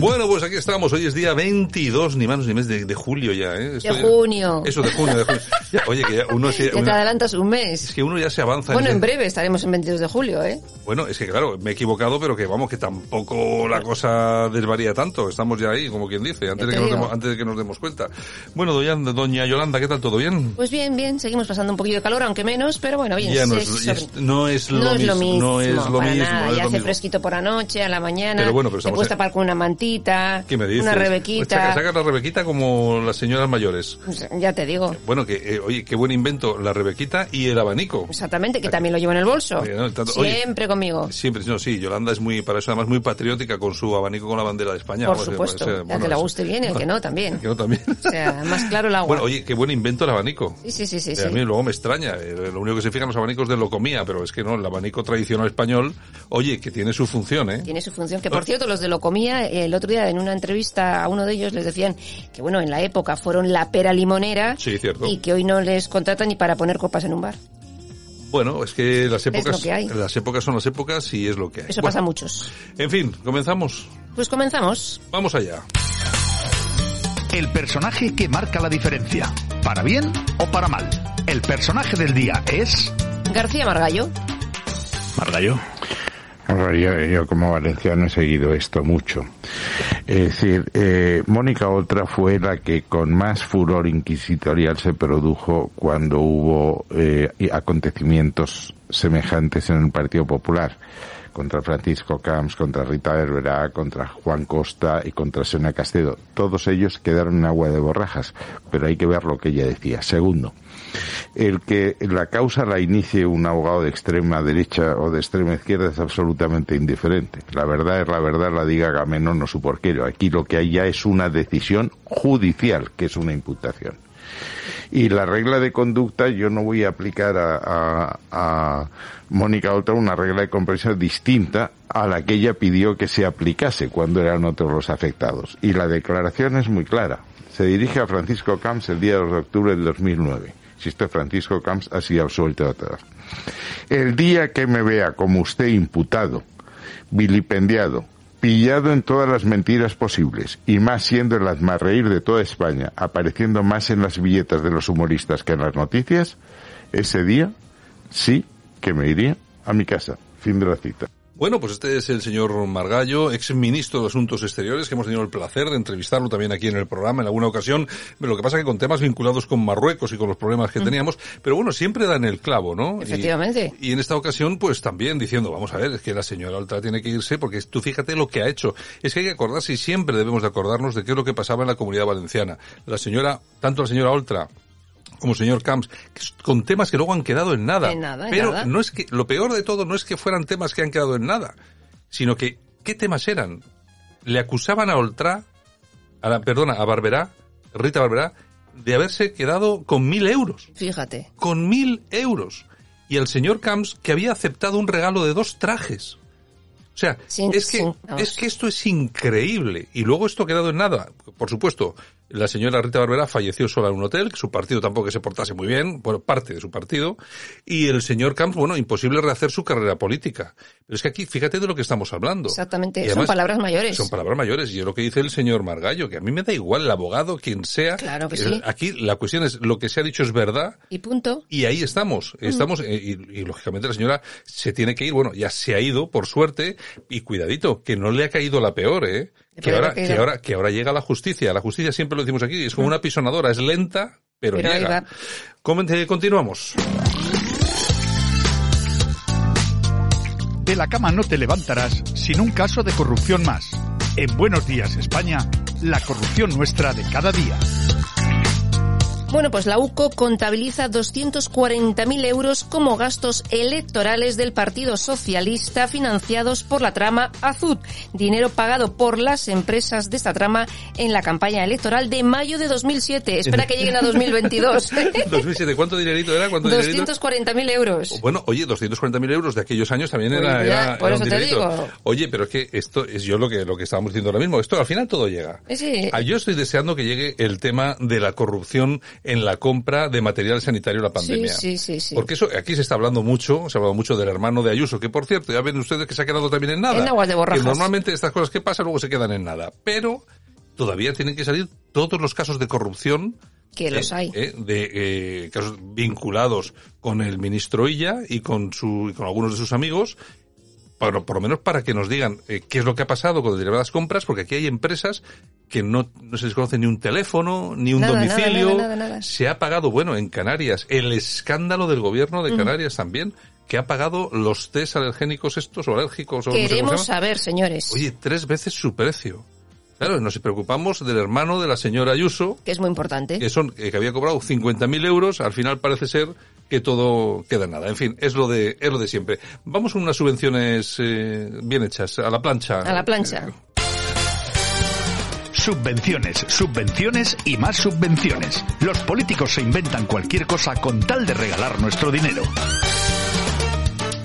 Bueno, pues aquí estamos. Hoy es día 22, ni más ni menos de, de julio ya, ¿eh? de junio. Eso, de junio, de junio. Ya, oye, que ya uno se... Ya te adelantas un es mes. que uno ya se avanza. Bueno, ese- en breve estaremos en 22 de julio, ¿eh? Bueno, es que claro, me he equivocado, pero que vamos, que tampoco la cosa desvaría tanto. Estamos ya ahí, como quien dice, antes, de te que, nos demos, antes de que nos demos cuenta. Bueno, doña, doña Yolanda, ¿qué tal? ¿Todo bien? Pues bien, bien, seguimos pasando un poquillo de calor, aunque menos, pero bueno, bien. ya no es, ya es- no es lo no es mismo. lo mismo, No es lo para mismo. nada. no es ya lo hace mismo. fresquito por la noche, a la mañana. Pero bueno, pero te estamos puedes en- tapar con una mantita, ¿Qué me dices? una Pues rebequita. saca- Sacas la rebequita como las señoras mayores. Pues ya te digo. Bueno, que, eh, oye, qué buen invento, la rebequita y el abanico. Exactamente, que también lo llevo en el bolso. Oye, no, tanto- oye, Siempre conmigo. Siempre, no, sí, Yolanda es muy, para eso además muy patriótica con su abanico con la bandera de España. Por que supuesto. bueno, que le eso- guste bien, el que no también. El que no también. O sea, más claro el agua. Bueno, oye, qué buen invento el abanico. sí, sí, sí, sí. Eh, sí. A mí luego me extraña. eh, Lo único que se fijan los abanicos de lo comía, pero es que no, el abanico tradicional español, oye, que tiene su función, ¿eh? Tiene su función, que por cierto, los de Locomía, eh, el otro día en una entrevista a uno de ellos les decían que bueno, en la época fueron la pera limonera Sí, cierto. y que hoy no les contratan ni para poner copas en un bar. Bueno, es que las épocas, lo que hay. las épocas son las épocas y es lo que hay. Eso Bueno, pasa a muchos. En fin, comenzamos. Pues comenzamos. Vamos allá. El personaje que marca la diferencia, para bien o para mal. El personaje del día es... García Margallo. Margallo. Yo, yo como valenciano he seguido esto mucho. Es decir, eh, Mónica Oltra fue la que con más furor inquisitorial se produjo cuando hubo eh, acontecimientos semejantes en el Partido Popular contra Francisco Camps, contra Rita Berberá, contra Juan Costa y contra Sena Castedo. Todos ellos quedaron en agua de borrajas, pero hay que ver lo que ella decía. Segundo, el que la causa la inicie un abogado de extrema derecha o de extrema izquierda es absolutamente indiferente. La verdad es la verdad, la diga Agamenón o su porquero. Aquí lo que hay ya es una decisión judicial, que es una imputación. Y la regla de conducta, yo no voy a aplicar a, a, a Mónica Oltra una regla de comprensión distinta a la que ella pidió que se aplicase cuando eran otros los afectados. Y la declaración es muy clara. Se dirige a Francisco Camps el día 2 de octubre del 2009. Si este Francisco Camps ha sido absuelto todas. El día que me vea como usted imputado, vilipendiado, pillado en todas las mentiras posibles, y más siendo el reír de toda España, apareciendo más en las billetas de los humoristas que en las noticias, ese día sí que me iría a mi casa. Fin de la cita. Bueno, pues este es el señor Margallo, ex ministro de Asuntos Exteriores, que hemos tenido el placer de entrevistarlo también aquí en el programa en alguna ocasión. Lo que pasa que con temas vinculados con Marruecos y con los problemas que teníamos, pero bueno, siempre dan el clavo, ¿no? Efectivamente. Y, en esta ocasión, pues también diciendo, vamos a ver, es que la señora Oltra tiene que irse porque tú fíjate lo que ha hecho. Es que hay que acordarse y siempre debemos de acordarnos de qué es lo que pasaba en la comunidad valenciana. La señora, tanto la señora Oltra como señor Camps, con temas que luego han quedado en nada. En nada, en Pero nada. no es que, lo peor de todo no es que fueran temas que han quedado en nada, sino que, ¿qué temas eran? Le acusaban a Oltra, a la, perdona, a Barberá, Rita Barberá, de haberse quedado con mil euros. Fíjate. Con mil euros. Y el señor Camps, que había aceptado un regalo de dos trajes. O sea, Sin- es, que, sin- es que esto es increíble. Y luego esto ha quedado en nada. Por supuesto, la señora Rita Barberá falleció sola en un hotel, que su partido tampoco que se portase muy bien, bueno, parte de su partido. Y el señor Camps, bueno, imposible rehacer su carrera política. Pero es que aquí, fíjate de lo que estamos hablando. Exactamente. Son palabras mayores. Son palabras mayores. Y es lo que dice el señor Margallo, que a mí me da igual el abogado, quien sea. Claro que sí. Aquí la cuestión es, lo que se ha dicho es verdad. Y punto. Y ahí estamos, estamos, eh, y, y, lógicamente la señora se tiene que ir, bueno, ya se ha ido, por suerte, y cuidadito, que no le ha caído la peor, eh, que ahora, que ahora, que ahora llega la justicia, la justicia siempre lo decimos aquí, es como una pisonadora, es lenta, pero, Pero llega. Comente- continuamos. De la cama no te levantarás sin un caso de corrupción más. En Buenos Días España, la corrupción nuestra de cada día. Bueno, pues la UCO contabiliza 240.000 euros como gastos electorales del Partido Socialista financiados por la trama Azud, dinero pagado por las empresas de esta trama en la campaña electoral de mayo de 2007. Espera que lleguen a 2022. 2007, ¿cuánto dinerito era? ¿Cuánto dinerito? 240.000 euros. Bueno, oye, 240.000 euros de aquellos años también Pues era, ya, era, por era eso un te digo. Oye, pero es que esto es yo lo que lo que estábamos diciendo ahora mismo. Esto al final todo llega. Sí. Ah, Yo estoy deseando que llegue el tema de la corrupción en la compra de material sanitario en la pandemia. Sí, sí, sí. Porque eso aquí se está hablando mucho, se ha hablado mucho del hermano de Ayuso, que por cierto, ya ven ustedes que se ha quedado también en nada. En aguas de borrajas. Que normalmente estas cosas que pasan luego se quedan en nada. Pero todavía tienen que salir todos los casos de corrupción Que los eh, hay. eh, de eh, casos vinculados con el ministro Illa y con su y con algunos de sus amigos para, por lo menos para que nos digan eh, qué es lo que ha pasado con determinadas compras, porque aquí hay empresas que no, no se les conoce ni un teléfono, ni un Nada, domicilio. nada, nada, nada. Se ha pagado, bueno, en Canarias, el escándalo del gobierno de Canarias también, que ha pagado los test alergénicos estos o alérgicos o no sé Queremos saber, señores, Oye, tres veces su precio. Claro, nos preocupamos del hermano de la señora Ayuso, que es muy importante. que son eh, que había cobrado 50.000 euros, al final parece ser que todo queda en nada. En fin, es lo de es lo de siempre. Vamos con unas subvenciones eh, bien hechas, a la plancha. A la plancha. Subvenciones, subvenciones y más subvenciones. Los políticos se inventan cualquier cosa con tal de regalar nuestro dinero.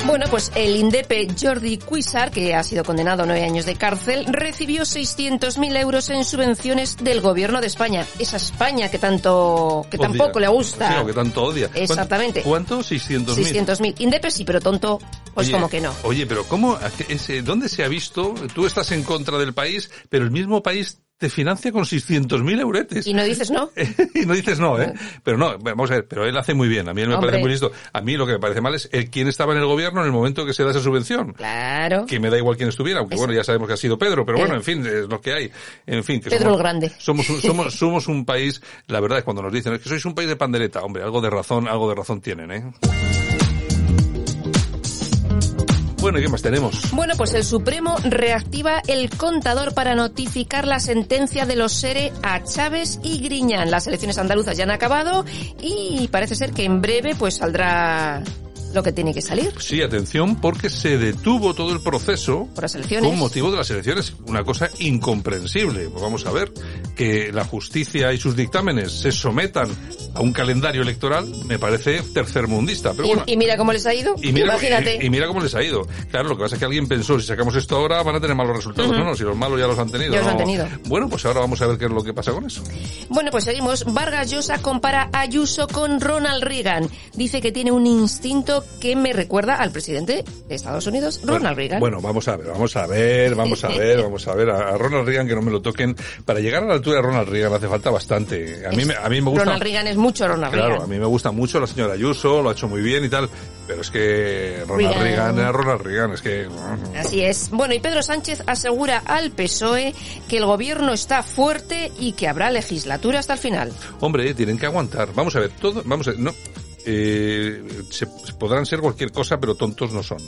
Bueno, pues el INDEPE Jordi Cuisar, que ha sido condenado a nueve años de cárcel, recibió 600.000 euros en subvenciones del gobierno de España. Esa España que tanto, que Odia. tampoco le gusta. Sí, o que tanto odia. ¿Cuánto- Exactamente. ¿Cuánto? 600.000. 600.000. INDEPE sí, pero tonto, pues Oye, como que no. Oye, pero ¿cómo? ese- ¿Dónde se ha visto? Tú estás en contra del país, pero el mismo país te financia con 600.000 euretes. Y no dices no. y no dices no, ¿eh? Pero no, vamos a ver, pero él hace muy bien. A mí él me Hombre. parece muy listo. A mí lo que me parece mal es el quién estaba en el gobierno en el momento que se da esa subvención. Claro. Que me da igual quién estuviera, aunque Eso. bueno, ya sabemos que ha sido Pedro, pero bueno, en fin, es lo que hay. En fin, que Pedro somos, el Grande. Somos, un- somos, somos un país, la verdad es cuando nos dicen, es que sois un país de pandereta, hombre, algo de razón, algo de razón tienen, ¿eh? Bueno, ¿y qué más tenemos? Bueno, pues el Supremo reactiva el contador para notificar la sentencia de los SERE a Chávez y Griñán. Las elecciones andaluzas ya han acabado y parece ser que en breve pues saldrá lo que tiene que salir Sí, atención, porque se detuvo todo el proceso por las elecciones. con motivo de las elecciones. Una cosa incomprensible. Pues vamos a ver, que la justicia y sus dictámenes se sometan a un calendario electoral me parece tercermundista. Pero Y- bueno, y, mira cómo les ha ido. y mira, Imagínate. y, y mira cómo les ha ido. Claro, lo que pasa es que alguien pensó, si sacamos esto ahora van a tener malos resultados. No, no, si los malos ya los han tenido. Ya los no. han tenido. Bueno, pues ahora vamos a ver qué es lo que pasa con eso. Bueno, pues seguimos. Vargas Llosa compara a Ayuso con Ronald Reagan. Dice que tiene un instinto que me recuerda al presidente de Estados Unidos, Ronald bueno, Reagan. Bueno, vamos a ver, vamos a ver, vamos a ver, vamos a ver. A, Ronald Reagan que no me lo toquen. Para llegar a la altura de Ronald Reagan hace falta bastante. A mí, me, a mí me gusta... Ronald Reagan es mucho Ronald Claro, Reagan. a mí me gusta mucho la señora Ayuso, lo ha hecho muy bien y tal, pero es que Ronald Reagan. Reagan era Ronald Reagan, es que... Así es. Bueno, y Pedro Sánchez asegura al PSOE que el gobierno está fuerte y que habrá legislatura hasta el final. Hombre, tienen que aguantar. Vamos a ver, todo, vamos a ver, no, eh, se, se podrán ser cualquier cosa, pero tontos no son.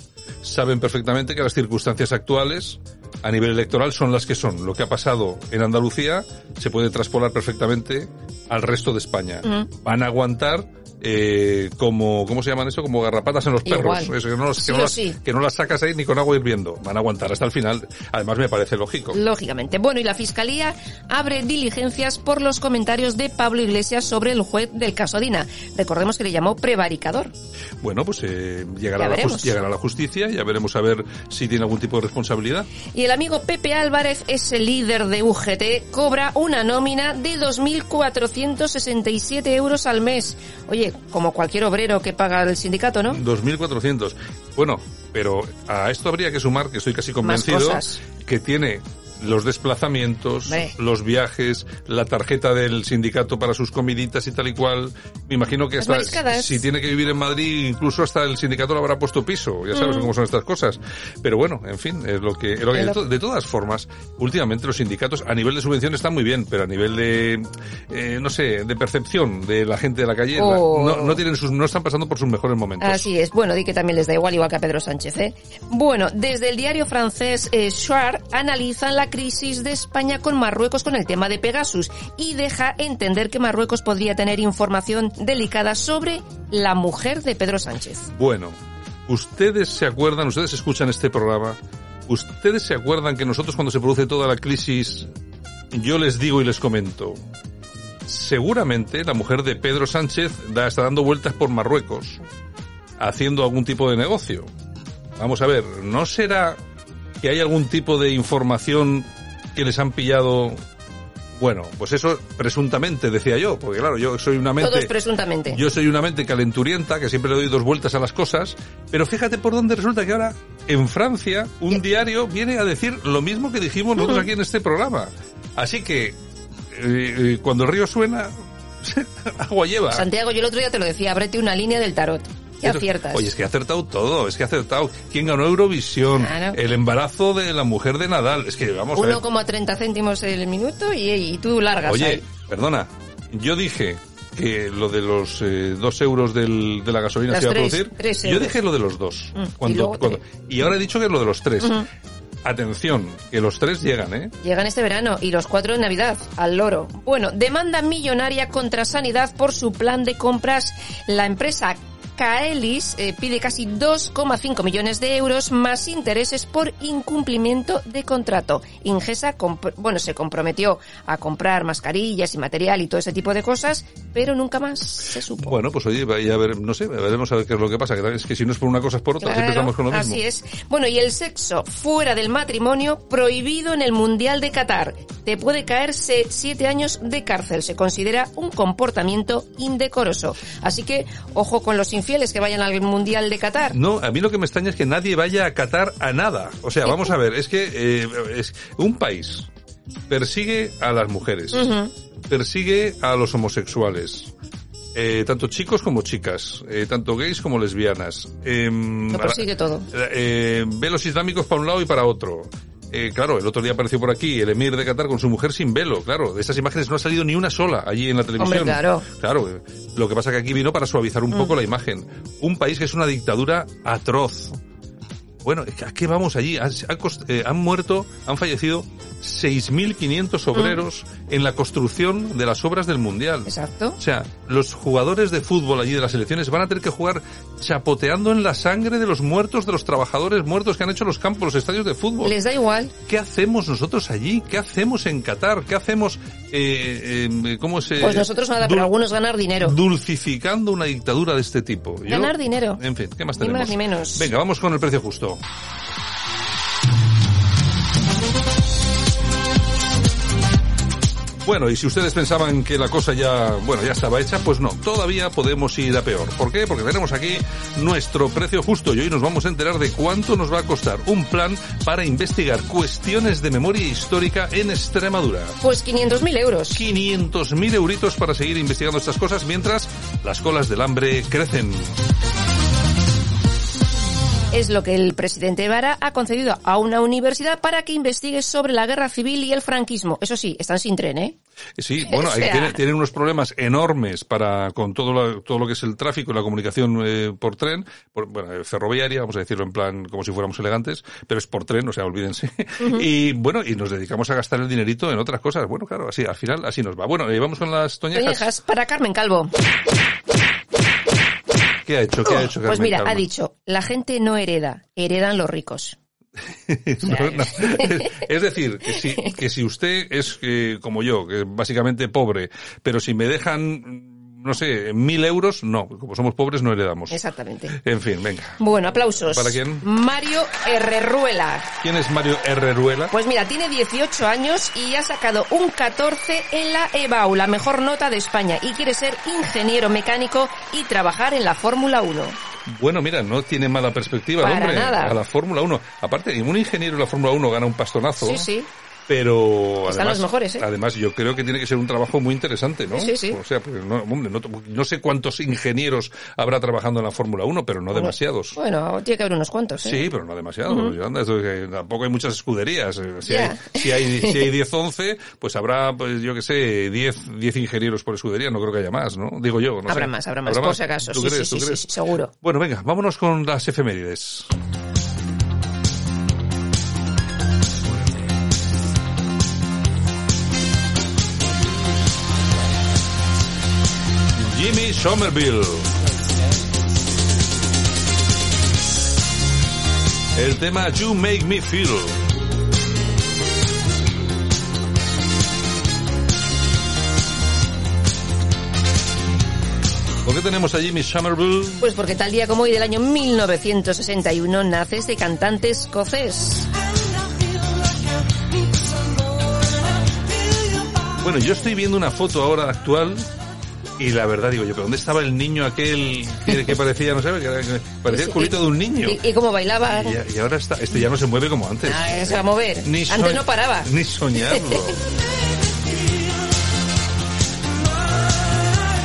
Saben perfectamente que las circunstancias actuales a nivel electoral son las que son. Lo que ha pasado en Andalucía se puede traspolar perfectamente al resto de España. Van a aguantar eh, como, ¿cómo se llaman eso? Como garrapatas en los perros. Eso, que, no, los- que Sí no o las, sí. que no las sacas ahí ni con agua hirviendo. Van a aguantar hasta el final. Además me parece lógico. Lógicamente. Bueno, y la Fiscalía abre diligencias por los comentarios de Pablo Iglesias sobre el juez del caso Dina. Recordemos que le llamó prevaricador. Bueno, pues eh, llegará, la llegará la justicia, ya veremos a ver si tiene algún tipo de responsabilidad. Y el amigo Pepe Álvarez, ese líder de UGT, cobra una nómina de 2.467 euros al mes. Oye, como cualquier obrero que paga el sindicato, ¿no? 2.400. Bueno, pero a esto habría que sumar, que estoy casi convencido, que tiene los desplazamientos, los viajes, la tarjeta del sindicato para sus comiditas y tal y cual. Me imagino que hasta si tiene que vivir en Madrid, incluso hasta el sindicato le habrá puesto piso. Ya sabes Mm. cómo son estas cosas. Pero bueno, en fin, es lo que, es lo que- Es de, lo- to- de todas formas, últimamente los sindicatos a nivel de subvención están muy bien, pero a nivel de, eh, no sé, de percepción de la gente de la calle, Oh. no, no tienen sus, no están pasando por sus mejores momentos. Así es. Bueno, di que también les da igual, igual que a Pedro Sánchez, ¿eh? Bueno, desde el diario francés eh, analizan la crisis de España con Marruecos con el tema de Pegasus y deja entender que Marruecos podría tener información delicada sobre la mujer de Pedro Sánchez. Bueno, ustedes se acuerdan, ustedes escuchan este programa, ustedes se acuerdan que nosotros cuando se produce toda la crisis, yo les digo y les comento, seguramente la mujer de Pedro Sánchez da, está dando vueltas por Marruecos, haciendo algún tipo de negocio. Vamos a ver, ¿no será que hay algún tipo de información que les han pillado bueno, pues eso presuntamente decía yo, porque claro, yo soy una mente. Todos presuntamente. Yo soy una mente calenturienta que siempre le doy dos vueltas a las cosas, pero fíjate por dónde resulta que ahora en Francia un diario viene a decir lo mismo que dijimos nosotros aquí en este programa. Así que eh, eh, cuando el río suena, agua lleva. Santiago, yo el otro día te lo decía, ábrete una línea del tarot. ¿Qué aciertas? Oye, es que ha acertado todo, es que ha acertado. ¿Quién ganó Eurovisión? Claro. El embarazo de la mujer de Nadal. Es que vamos a ver. 1,30 céntimos el minuto y, y tú largas Oye, ahí. perdona, yo dije que lo de los eh, dos euros del, de la gasolina Las se iba a producir. yo dije lo de los dos. Mm, y Cuando, luego cuando- y ahora he dicho que lo de los tres. Atención, que los tres llegan, ¿eh? Llegan este verano y los cuatro en Navidad, al loro. Bueno, demanda millonaria contra Sanidad por su plan de compras. La empresa Caelis eh, pide casi 2,5 millones de euros más intereses por incumplimiento de contrato. Ingesa, bueno, se comprometió a comprar mascarillas y material y todo ese tipo de cosas, pero nunca más se supo. Bueno, pues oye, vaya a ver, no sé, veremos a ver qué es lo que pasa. Que es que si no es por una cosa es por otra, siempre Claro, estamos con lo mismo. Así es. Bueno, y el sexo fuera del matrimonio prohibido en el Mundial de Qatar. Te puede caer se- siete años de cárcel. Se considera un comportamiento indecoroso. Así que, ojo con los infieles que vayan al Mundial de Qatar. No, a mí lo que me extraña es que nadie vaya a Qatar a nada. O sea, vamos a ver, es que eh, es un país persigue a las mujeres, persigue a los homosexuales, eh, tanto chicos como chicas, eh, tanto gays como lesbianas. em, Lo persigue todo. eh, ve los islámicos para un lado y para otro. Eh, claro, el otro día apareció por aquí el emir de Qatar con su mujer sin velo. Claro, de esas imágenes no ha salido ni una sola allí en la televisión. Hombre, claro. Claro, eh, lo que pasa que aquí vino para suavizar un poco la imagen. Un país que es una dictadura atroz. Bueno, es que ¿a qué vamos allí? Han, eh, han muerto, han fallecido 6.500 obreros en la construcción de las obras del Mundial. Exacto. O sea, los jugadores de fútbol allí de las selecciones van a tener que jugar chapoteando en la sangre de los muertos, de los trabajadores muertos que han hecho los campos, los estadios de fútbol. Les da igual. ¿Qué hacemos nosotros allí? ¿Qué hacemos en Qatar? ¿Qué hacemos? Eh, eh, ¿Cómo se? Pues nosotros nada, pero algunos ganar dinero. Dulcificando una dictadura de este tipo. Yo- Ganar dinero. En fin, ¿qué más Ni tenemos? más ni menos. Venga, vamos con el precio justo. Bueno, y si ustedes pensaban que la cosa ya, bueno, ya estaba hecha, pues no, todavía podemos ir a peor. ¿Por qué? Porque tenemos aquí nuestro precio justo y hoy nos vamos a enterar de cuánto nos va a costar un plan para investigar cuestiones de memoria histórica en Extremadura. Pues 500.000 euros. 500.000 euritos para seguir investigando estas cosas mientras las colas del hambre crecen. Es lo que el presidente Vara ha concedido a una universidad para que investigue sobre la guerra civil y el franquismo. Eso sí, están sin tren, ¿eh? Sí, bueno, O hay- sea- tienen, tienen unos problemas enormes para con todo lo, todo lo que es el tráfico y la comunicación eh, por tren, por, bueno, eh, ferroviaria, vamos a decirlo en plan como si fuéramos elegantes, pero es por tren, o sea, olvídense. Y bueno, y nos dedicamos a gastar el dinerito en otras cosas. Bueno, claro, así al final así nos va. Bueno, vamos con las toñejas. Toñejas, para Carmen Calvo. ¿Qué ha hecho? ¿Qué ha hecho Pues mira, ha dicho, la gente no hereda, heredan los ricos. No, no. Es decir, que si, que si usted es eh, como yo, que es básicamente pobre, pero si me dejan, no sé, mil euros, no, como somos pobres no heredamos. Exactamente. En fin, venga. Bueno, aplausos. ¿Para quién? Mario Herreruela. ¿Quién es Mario Herreruela? Pues mira, tiene 18 años y ha sacado un 14 en la EBAU, la mejor nota de España, y quiere ser ingeniero mecánico y trabajar en la Fórmula 1. Bueno, mira, no tiene mala perspectiva, el Para hombre, nada. a la Fórmula 1. Aparte, un ingeniero en la Fórmula 1 gana un pastonazo. Sí, sí. Pero Están además, los mejores, ¿eh? además yo creo que tiene que ser un trabajo muy interesante, ¿no? Sí, sí. O sea, porque no, hombre, no, no sé cuántos ingenieros habrá trabajando en la Fórmula 1, pero no demasiados. Bueno, tiene que haber unos cuantos, ¿eh? Sí, pero no demasiado. Ya anda, esto que tampoco hay muchas escuderías. Eh, Si, hay, si hay si hay 10, 11, pues habrá, pues yo que sé, 10, 10 ingenieros por escudería. No creo que haya más, ¿no? Digo yo. No Habrá sé. más, habrá más, por si acaso. ¿Tú Sí, crees? sí, ¿Tú sí, crees? sí, seguro. Bueno, venga, vámonos con las efemérides. Jimmy Somerville. El tema You Make Me Feel. ¿Por qué tenemos a Jimmy Somerville? Pues porque tal día como hoy del año 1961 nace este cantante escocés. Bueno, yo estoy viendo una foto ahora actual y la verdad digo yo, ¿pero dónde estaba el niño aquel que, que parecía, no sé, que, parecía el culito de un niño? ¿Y, y cómo bailaba? Y, y ahora está, este ya no se mueve como antes. Ah, se va a mover. Ni Antes no paraba. Ni soñarlo.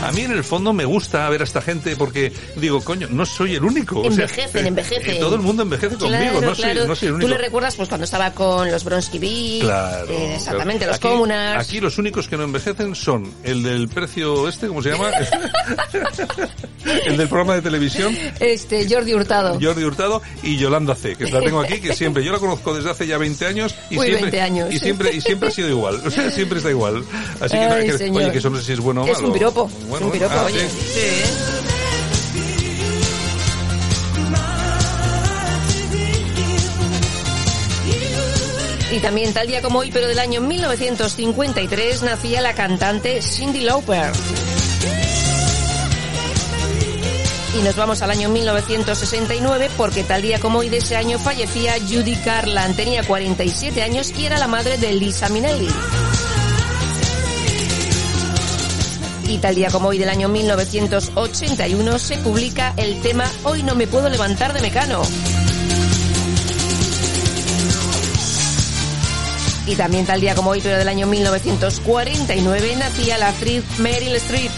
A mí en el fondo me gusta ver a esta gente porque digo, coño, no soy el único. o sea, Envejecen, eh, envejecen. Todo el mundo envejece conmigo, Claro, no, soy, claro. no soy el Tú único. le recuerdas pues cuando estaba con los Bronsky Beat, Claro. eh, exactamente, claro. los Aquí- Comunars. Aquí los únicos que no envejecen son el del precio este, ¿cómo se llama? el del programa de televisión, Este, Jordi Hurtado. Jordi Hurtado y Yolanda C, que la tengo aquí, que siempre, yo la conozco desde hace ya 20 años y Uy, siempre, 20 años. y siempre, y siempre ha sido igual, o sea, siempre está igual. Así que, Ay, que- señor. oye, que eso no sé si es bueno o malo. Es un piropo, es Bueno, un piropo, ah, oye. sí. Sí. Y también tal día como hoy, pero del año 1953, nacía la cantante Cindy Lauper. Y nos vamos al año 1969 porque tal día como hoy de ese año fallecía Judy Garland. Tenía 47 años y era la madre de Lisa Minnelli. Y tal día como hoy del año 1981 se publica el tema Hoy no me puedo levantar de Mecano. Y también tal día como hoy, pero del año 1949, nacía la actriz Meryl Streep.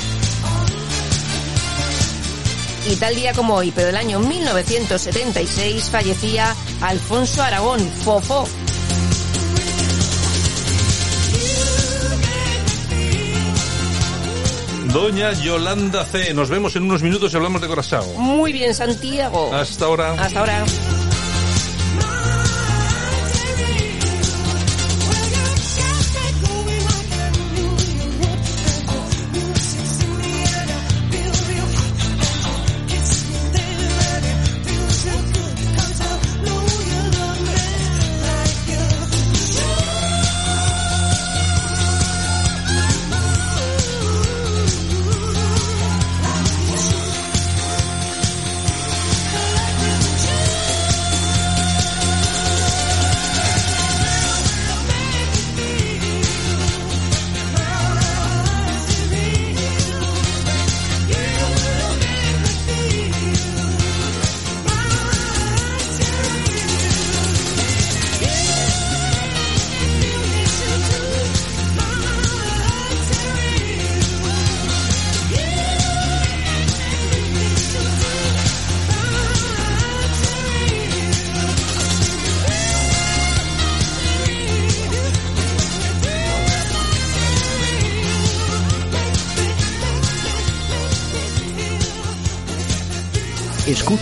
Y tal día como hoy, pero del año 1976, fallecía Alfonso Aragón, Fofó. Doña Yolanda C. Nos vemos en unos minutos y hablamos de Corazao. Muy bien, Santiago. Hasta ahora. Hasta ahora.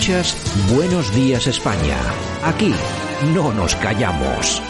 Escuchas Buenos Días España. Aquí no nos callamos.